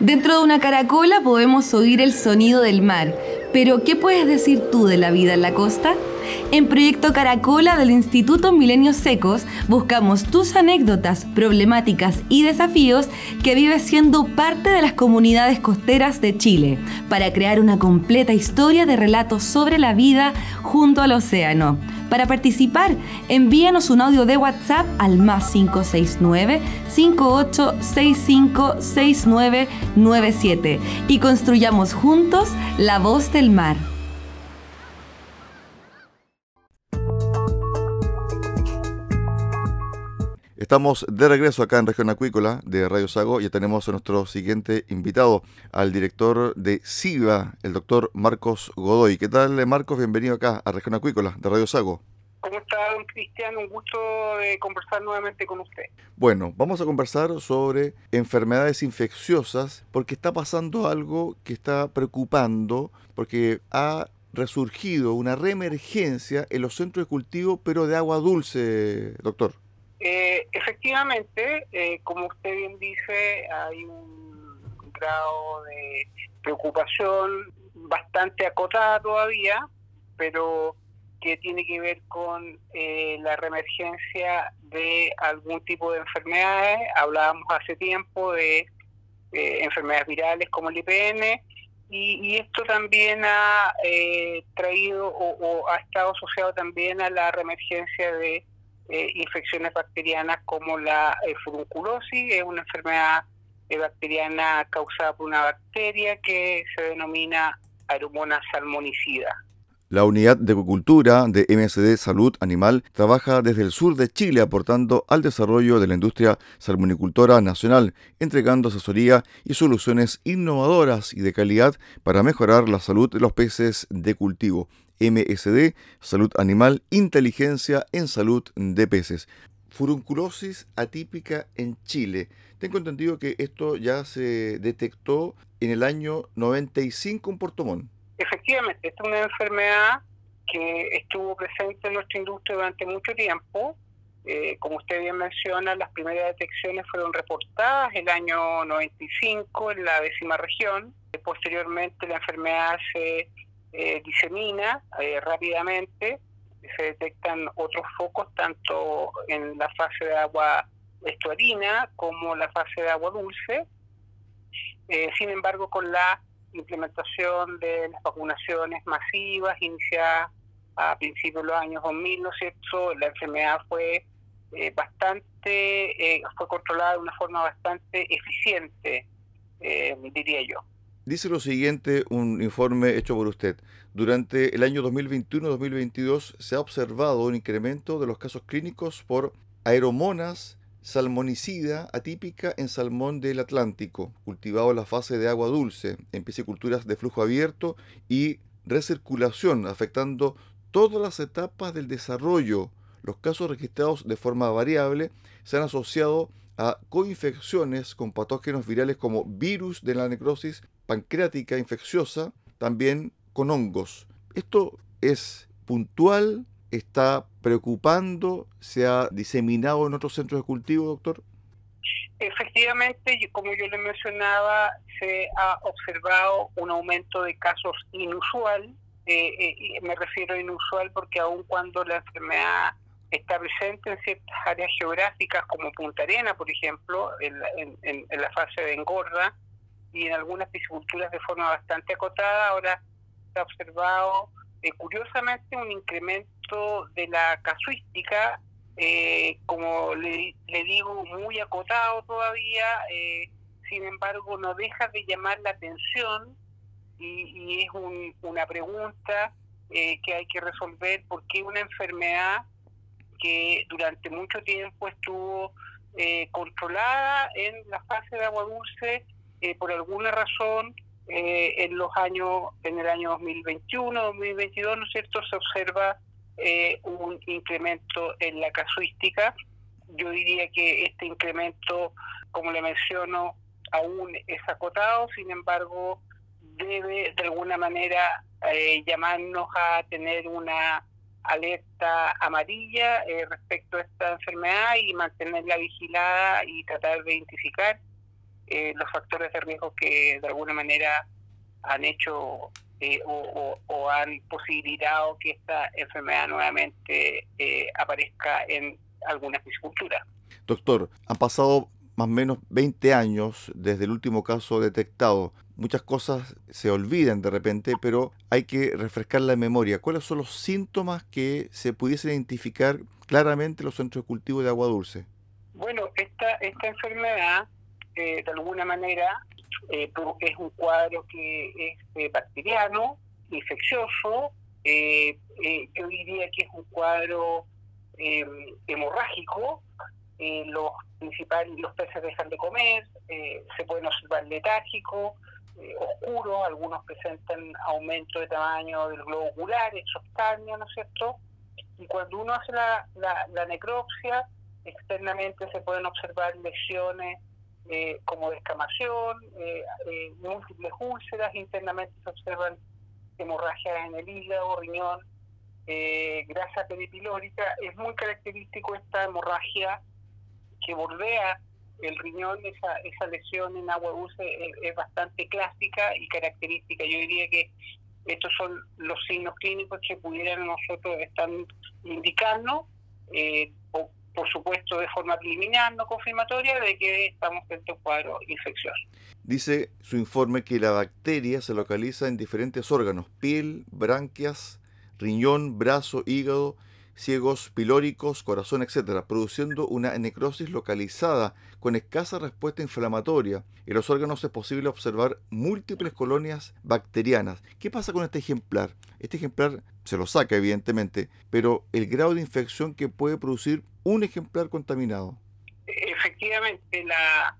Dentro de una caracola podemos oír el sonido del mar, pero ¿qué puedes decir tú de la vida en la costa? En Proyecto Caracola del Instituto Milenios Secos buscamos tus anécdotas, problemáticas y desafíos que vives siendo parte de las comunidades costeras de Chile para crear una completa historia de relatos sobre la vida junto al océano. Para participar, envíanos un audio de WhatsApp al más 569 58656997 y construyamos juntos la voz del mar. Estamos de regreso acá en Región Acuícola de Radio Sago y tenemos a nuestro siguiente invitado, al director de SIVA, el doctor Marcos Godoy. ¿Qué tal, Marcos? Bienvenido acá a Región Acuícola de Radio Sago. ¿Cómo está, don Cristian? Un gusto de conversar nuevamente con usted. Bueno, vamos a conversar sobre enfermedades infecciosas porque está pasando algo que está preocupando, porque ha resurgido una reemergencia en los centros de cultivo, pero de agua dulce, doctor. Eh, efectivamente, eh, como usted bien dice, hay un grado de preocupación bastante acotada todavía, pero que tiene que ver con eh, la reemergencia de algún tipo de enfermedades. Hablábamos hace tiempo de enfermedades virales como el IPN, y, esto también ha traído o, ha estado asociado también a la reemergencia de eh, infecciones bacterianas como la eh, furunculosis, es una enfermedad eh, bacteriana causada por una bacteria que se denomina Aeromona salmonicida. La unidad de acuicultura de MSD Salud Animal trabaja desde el sur de Chile aportando al desarrollo de la industria salmonicultora nacional, entregando asesoría y soluciones innovadoras y de calidad para mejorar la salud de los peces de cultivo. MSD, Salud Animal, Inteligencia en Salud de Peces. Furunculosis atípica en Chile. Tengo entendido que esto ya se detectó en el año 95 en Puerto. Efectivamente, esta es una enfermedad que estuvo presente en nuestra industria durante mucho tiempo. Eh, como usted bien menciona, las primeras detecciones fueron reportadas el año 95 en la décima región. Posteriormente la enfermedad se eh, disemina eh, rápidamente, se detectan otros focos tanto en la fase de agua estuarina como la fase de agua dulce. Eh, sin embargo, con la implementación de las vacunaciones masivas iniciadas a principios de los años 2000, ¿no es cierto? La enfermedad fue bastante, fue controlada de una forma bastante eficiente, diría yo. Dice lo siguiente un informe hecho por usted. Durante el año 2021-2022 se ha observado un incremento de los casos clínicos por aeromonas salmonicida atípica en salmón del Atlántico, cultivado en la fase de agua dulce, en pisciculturas de flujo abierto y recirculación, afectando todas las etapas del desarrollo. Los casos registrados de forma variable se han asociado a coinfecciones con patógenos virales como virus de la necrosis pancreática infecciosa, también con hongos. Esto es puntual, está preocupando, se ha diseminado en otros centros de cultivo, doctor. Efectivamente, como yo le mencionaba, se ha observado un aumento de casos inusual. Eh, eh, me refiero a inusual porque aun cuando la enfermedad está presente en ciertas áreas geográficas como Punta Arena, por ejemplo, en, la fase de engorda y en algunas pisciculturas de forma bastante acotada, ahora se ha observado eh, curiosamente un incremento de la casuística, eh, como le, digo, muy acotado todavía, eh, sin embargo no deja de llamar la atención y, es una pregunta que hay que resolver, ¿por qué una enfermedad que durante mucho tiempo estuvo eh, controlada en la fase de agua dulce eh, por alguna razón eh, en los años en el año 2021 2022 no es cierto se observa un incremento en la casuística. Yo diría que este incremento como le menciono aún es acotado sin embargo debe de alguna manera llamarnos a tener una alerta amarilla eh, respecto a esta enfermedad y mantenerla vigilada y tratar de identificar eh, los factores de riesgo que de alguna manera han hecho eh, o, han posibilitado que esta enfermedad nuevamente aparezca en alguna piscicultura. Doctor, han pasado más o menos 20 años desde el último caso detectado muchas cosas se olvidan de repente, pero hay que refrescar la memoria. ¿Cuáles son los síntomas que se pudiesen identificar claramente en los centros de cultivo de agua dulce? Bueno, esta, esta enfermedad, eh, de alguna manera, eh, es un cuadro que es eh, bacteriano, infeccioso, yo diría que es un cuadro hemorrágico, los principales, los peces dejan de comer, se pueden observar letárgicos, eh, oscuros, algunos presentan aumento de tamaño del globo ocular, exoftálmico, ¿no es cierto? Y cuando uno hace la, la, necropsia, externamente se pueden observar lesiones eh, como descamación, eh, eh, múltiples úlceras, internamente se observan hemorragias en el hígado, riñón, grasa peripilórica. Es muy característico esta hemorragia que bordea el riñón, esa, esa lesión en agua dulce es, bastante clásica y característica. Yo diría que estos son los signos clínicos que pudieran nosotros estar indicando, eh, por supuesto de forma preliminar, no confirmatoria, de que estamos frente a un cuadro infeccioso. Dice su informe que la bacteria se localiza en diferentes órganos, piel, branquias, riñón, brazo, hígado, ciegos pilóricos, corazón, etc., produciendo una necrosis localizada con escasa respuesta inflamatoria. En los órganos es posible observar múltiples colonias bacterianas. ¿Qué pasa con este ejemplar? Este ejemplar se lo saca, evidentemente, pero el grado de infección que puede producir un ejemplar contaminado. Efectivamente, la,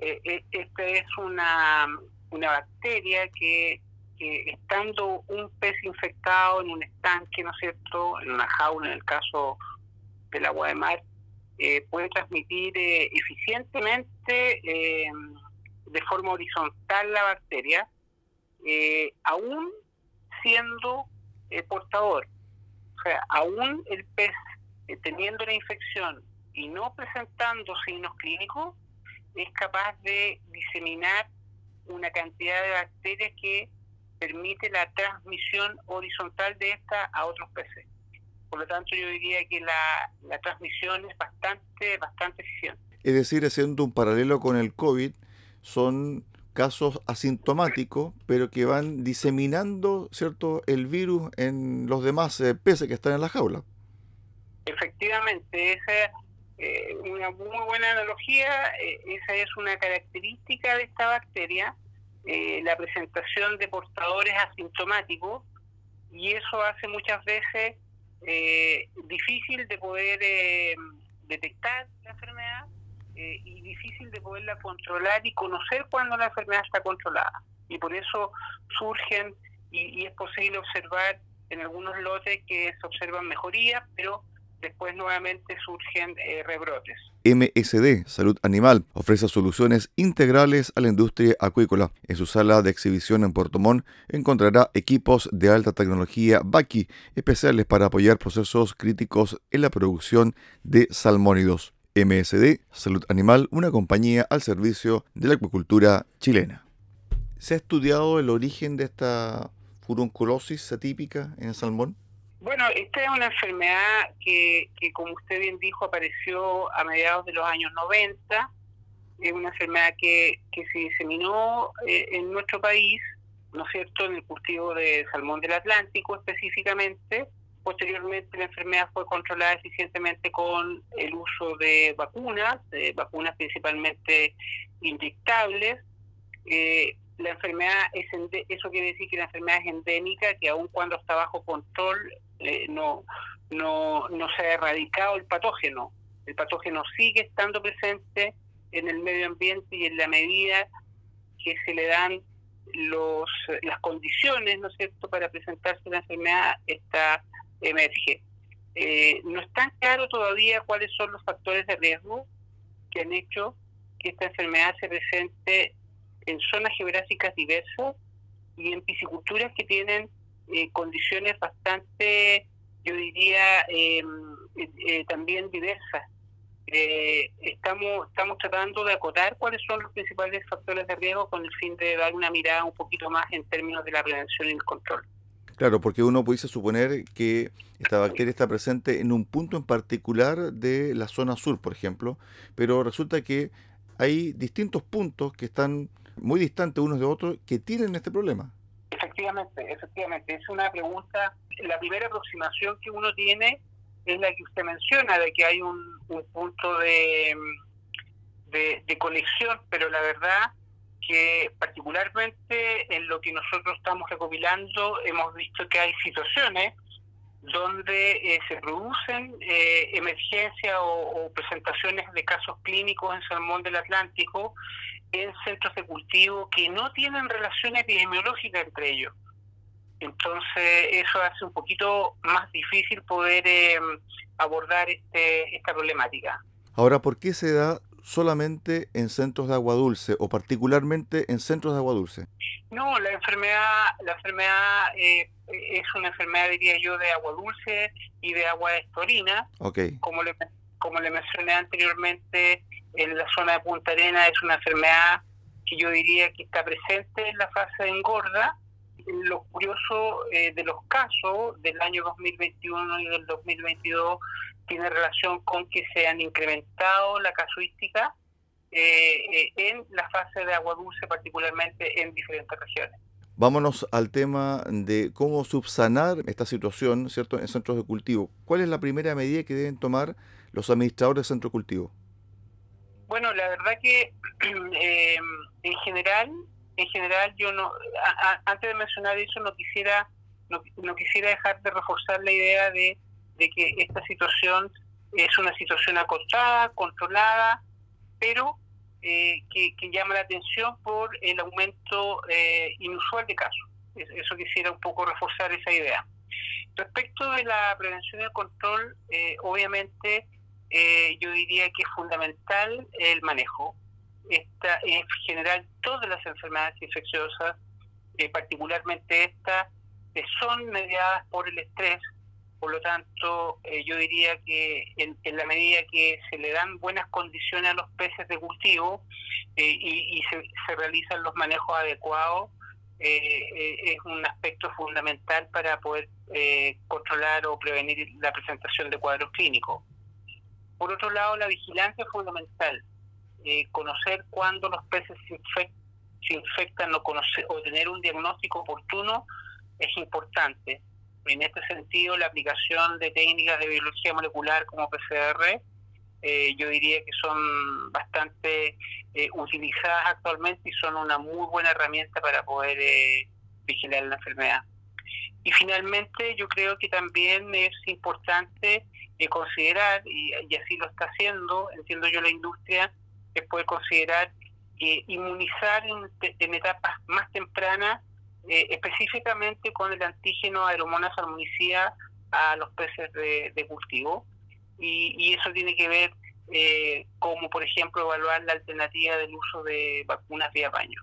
eh, eh, esta es una, una bacteria que que estando un pez infectado en un estanque, ¿no es cierto?, en una jaula, en el caso del agua de mar, eh, puede transmitir eh, eficientemente eh, de forma horizontal la bacteria, aún siendo portador. O sea, aún el pez teniendo la infección y no presentando signos clínicos, es capaz de diseminar una cantidad de bacterias que permite la transmisión horizontal de esta a otros peces. Por lo tanto, yo diría que la, transmisión es bastante, bastante eficiente. Es decir, haciendo un paralelo con el COVID, son casos asintomáticos, pero que van diseminando cierto el virus en los demás eh, peces que están en la jaula. Efectivamente, esa es eh, una muy buena analogía, eh, esa es una característica de esta bacteria la presentación de portadores asintomáticos y eso hace muchas veces difícil de poder detectar la enfermedad y difícil de poderla controlar y conocer cuando la enfermedad está controlada. Y por eso surgen y, es posible observar en algunos lotes que se observan mejorías, pero después nuevamente surgen eh, rebrotes. MSD, Salud Animal, ofrece soluciones integrales a la industria acuícola. En su sala de exhibición en Puerto Montt encontrará equipos de alta tecnología BACI, especiales para apoyar procesos críticos en la producción de salmónidos. MSD, Salud Animal, una compañía al servicio de la acuicultura chilena. ¿Se ha estudiado el origen de esta furunculosis atípica en el salmón? Bueno, esta es una enfermedad que, como usted bien dijo, apareció a mediados de los años 90. Es una enfermedad que, que se diseminó eh, en nuestro país, ¿no es cierto?, en el cultivo de salmón del Atlántico específicamente. Posteriormente la enfermedad fue controlada eficientemente con el uso de vacunas, de vacunas principalmente inyectables. Eh, la enfermedad es eso quiere decir que la enfermedad es endémica, que aun cuando está bajo control eh, no, no, no se ha erradicado el patógeno. El patógeno sigue estando presente en el medio ambiente y en la medida que se le dan los las condiciones, ¿no es cierto?, para presentarse la enfermedad, esta emerge. Eh, no está claro todavía cuáles son los factores de riesgo que han hecho que esta enfermedad se presente en zonas geográficas diversas y en pisciculturas que tienen eh, condiciones bastante, yo diría, em, eh, también diversas. Eh, estamos, estamos tratando de acotar cuáles son los principales factores de riesgo con el fin de dar una mirada un poquito más en términos de la prevención y el control. Claro, porque uno pudiese suponer que esta bacteria está presente en un punto en particular de la zona sur, por ejemplo, pero resulta que hay distintos puntos que están muy distantes unos de otros que tienen este problema. Efectivamente, efectivamente. Es una pregunta, la primera aproximación que uno tiene es la que usted menciona, de que hay un, punto de, de, conexión, pero la verdad que particularmente en lo que nosotros estamos recopilando hemos visto que hay situaciones donde eh, se producen eh, emergencias o, presentaciones de casos clínicos en Salmón del Atlántico en centros de cultivo que no tienen relación epidemiológica entre ellos. Entonces eso hace un poquito más difícil poder eh, abordar este, esta problemática. Ahora, ¿por qué se da solamente en centros de agua dulce o particularmente en centros de agua dulce? No, la enfermedad, la enfermedad eh, es una enfermedad, diría yo, de agua dulce y de agua estorina. Okay. Como le, como le mencioné anteriormente, en la zona de Punta Arena es una enfermedad que yo diría que está presente en la fase de engorda. Lo curioso eh, de los casos del año 2021 y del 2022 tiene relación con que se han incrementado la casuística eh, eh, en la fase de agua dulce, particularmente en diferentes regiones. Vámonos al tema de cómo subsanar esta situación, ¿cierto?, en centros de cultivo. ¿Cuál es la primera medida que deben tomar los administradores de centros de cultivo? Bueno, la verdad que eh, en general, en general yo no, antes de mencionar eso no quisiera, no, quisiera dejar de reforzar la idea de, que esta situación es una situación acotada, controlada, pero eh, que, llama la atención por el aumento eh, inusual de casos. Eso quisiera un poco reforzar esa idea. Respecto de la prevención y el control, obviamente eh, yo diría que es fundamental el manejo. Esta, en general, todas las enfermedades infecciosas, eh, particularmente estas, eh, son mediadas por el estrés. Por lo tanto, yo diría que en, la medida que se le dan buenas condiciones a los peces de cultivo y, se, se, realizan los manejos adecuados, es un aspecto fundamental para poder controlar o prevenir la presentación de cuadros clínicos. Por otro lado, la vigilancia es fundamental. Eh, conocer cuándo los peces se, infectan o, conocer, o tener un diagnóstico oportuno es importante. En este sentido, la aplicación de técnicas de biología molecular como PCR eh, yo diría que son bastante eh, utilizadas actualmente y son una muy buena herramienta para poder eh, vigilar la enfermedad. Y finalmente yo creo que también es importante considerar, y, así lo está haciendo, entiendo yo la industria, es poder considerar inmunizar en, etapas más tempranas, específicamente con el antígeno aeromona salmonicida a los peces de cultivo y, eso tiene que ver eh, como, por ejemplo, evaluar la alternativa del uso de vacunas vía baño.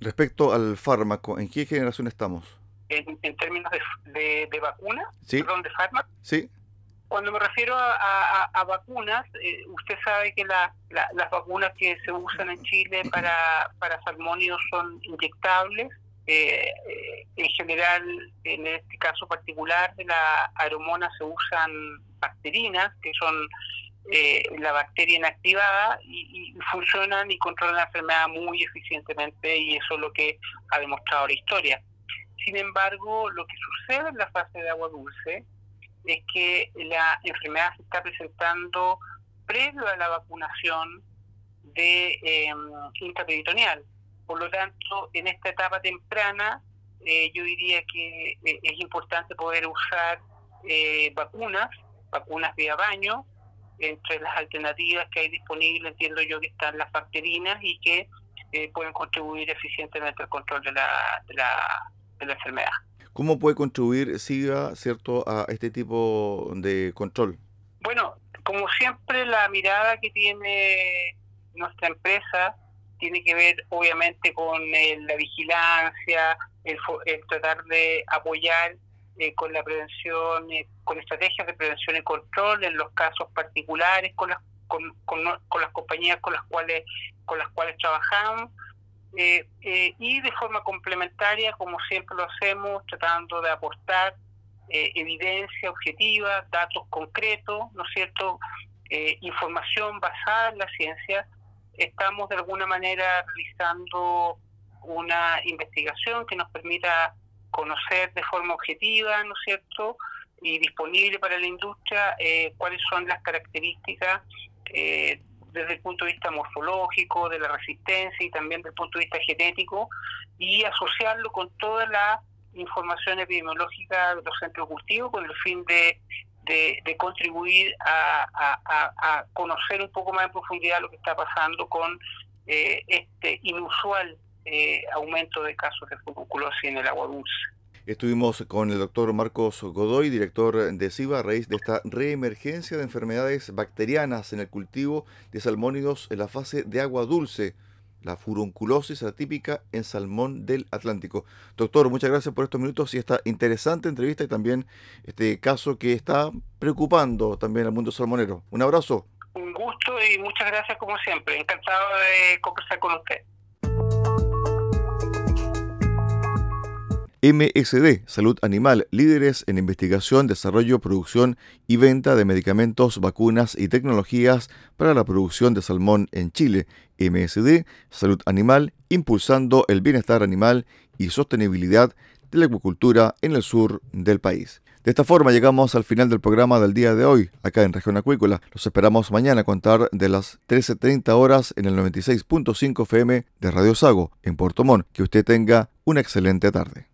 Respecto al fármaco, ¿en qué generación estamos? En, términos de, de, vacunas, ¿Sí? perdón, de fármaco. Sí. Cuando me refiero a, vacunas, eh, usted sabe que las vacunas que se usan en Chile para, para salmónidos son inyectables. Eh, en general, en este caso particular de la aeromona se usan bacterinas, que son eh, la bacteria inactivada, y, funcionan y controlan la enfermedad muy eficientemente, y eso es lo que ha demostrado la historia. Sin embargo, lo que sucede en la fase de agua dulce es que la enfermedad se está presentando previo a la vacunación de eh, intraperitoneal. Por lo tanto, en esta etapa temprana, eh, yo diría que eh, es importante poder usar eh, vacunas vacunas vía baño. Entre las alternativas que hay disponibles, entiendo yo que están las bacterinas y que eh, pueden contribuir eficientemente al control de la, de la, de la enfermedad. ¿Cómo puede contribuir SIGA cierto, a este tipo de control? Bueno, como siempre, la mirada que tiene nuestra empresa tiene que ver obviamente con eh, la vigilancia, el, tratar de apoyar eh, con la prevención, eh, con estrategias de prevención y control en los casos particulares, con las, con, con, las compañías con las cuales, con las cuales trabajamos. Eh, y de forma complementaria, como siempre lo hacemos, tratando de aportar evidencia objetiva, datos concretos, ¿no es cierto?, información basada en la ciencia, estamos de alguna manera realizando una investigación que nos permita conocer de forma objetiva, ¿no es cierto?, y disponible para la industria eh, cuáles son las características eh, desde el punto de vista morfológico, de la resistencia y también desde el punto de vista genético, y asociarlo con toda la información epidemiológica de los centros cultivos con el fin de, de, contribuir a, conocer un poco más en profundidad lo que está pasando con eh, este inusual eh, aumento de casos de furunculosis en el agua dulce. Estuvimos con el doctor Marcos Godoy, director de SIVA, a raíz de esta reemergencia de enfermedades bacterianas en el cultivo de salmónidos en la fase de agua dulce, la furunculosis atípica en salmón del Atlántico. Doctor, muchas gracias por estos minutos y esta interesante entrevista y también este caso que está preocupando también al mundo salmonero. Un abrazo. Un gusto y muchas gracias como siempre. Encantado de conversar con usted. MSD, Salud Animal, líderes en investigación, desarrollo, producción y venta de medicamentos, vacunas y tecnologías para la producción de salmón en Chile. MSD, Salud Animal, impulsando el bienestar animal y sostenibilidad de la acuicultura en el sur del país. De esta forma llegamos al final del programa del día de hoy, acá en Región Acuícola. Los esperamos mañana a contar de las 13.30 horas en el 96.5 FM de Radio Sago, en Puerto Montt. Que usted tenga una excelente tarde.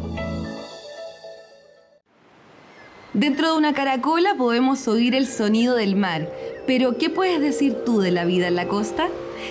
Dentro de una caracola podemos oír el sonido del mar, pero ¿qué puedes decir tú de la vida en la costa?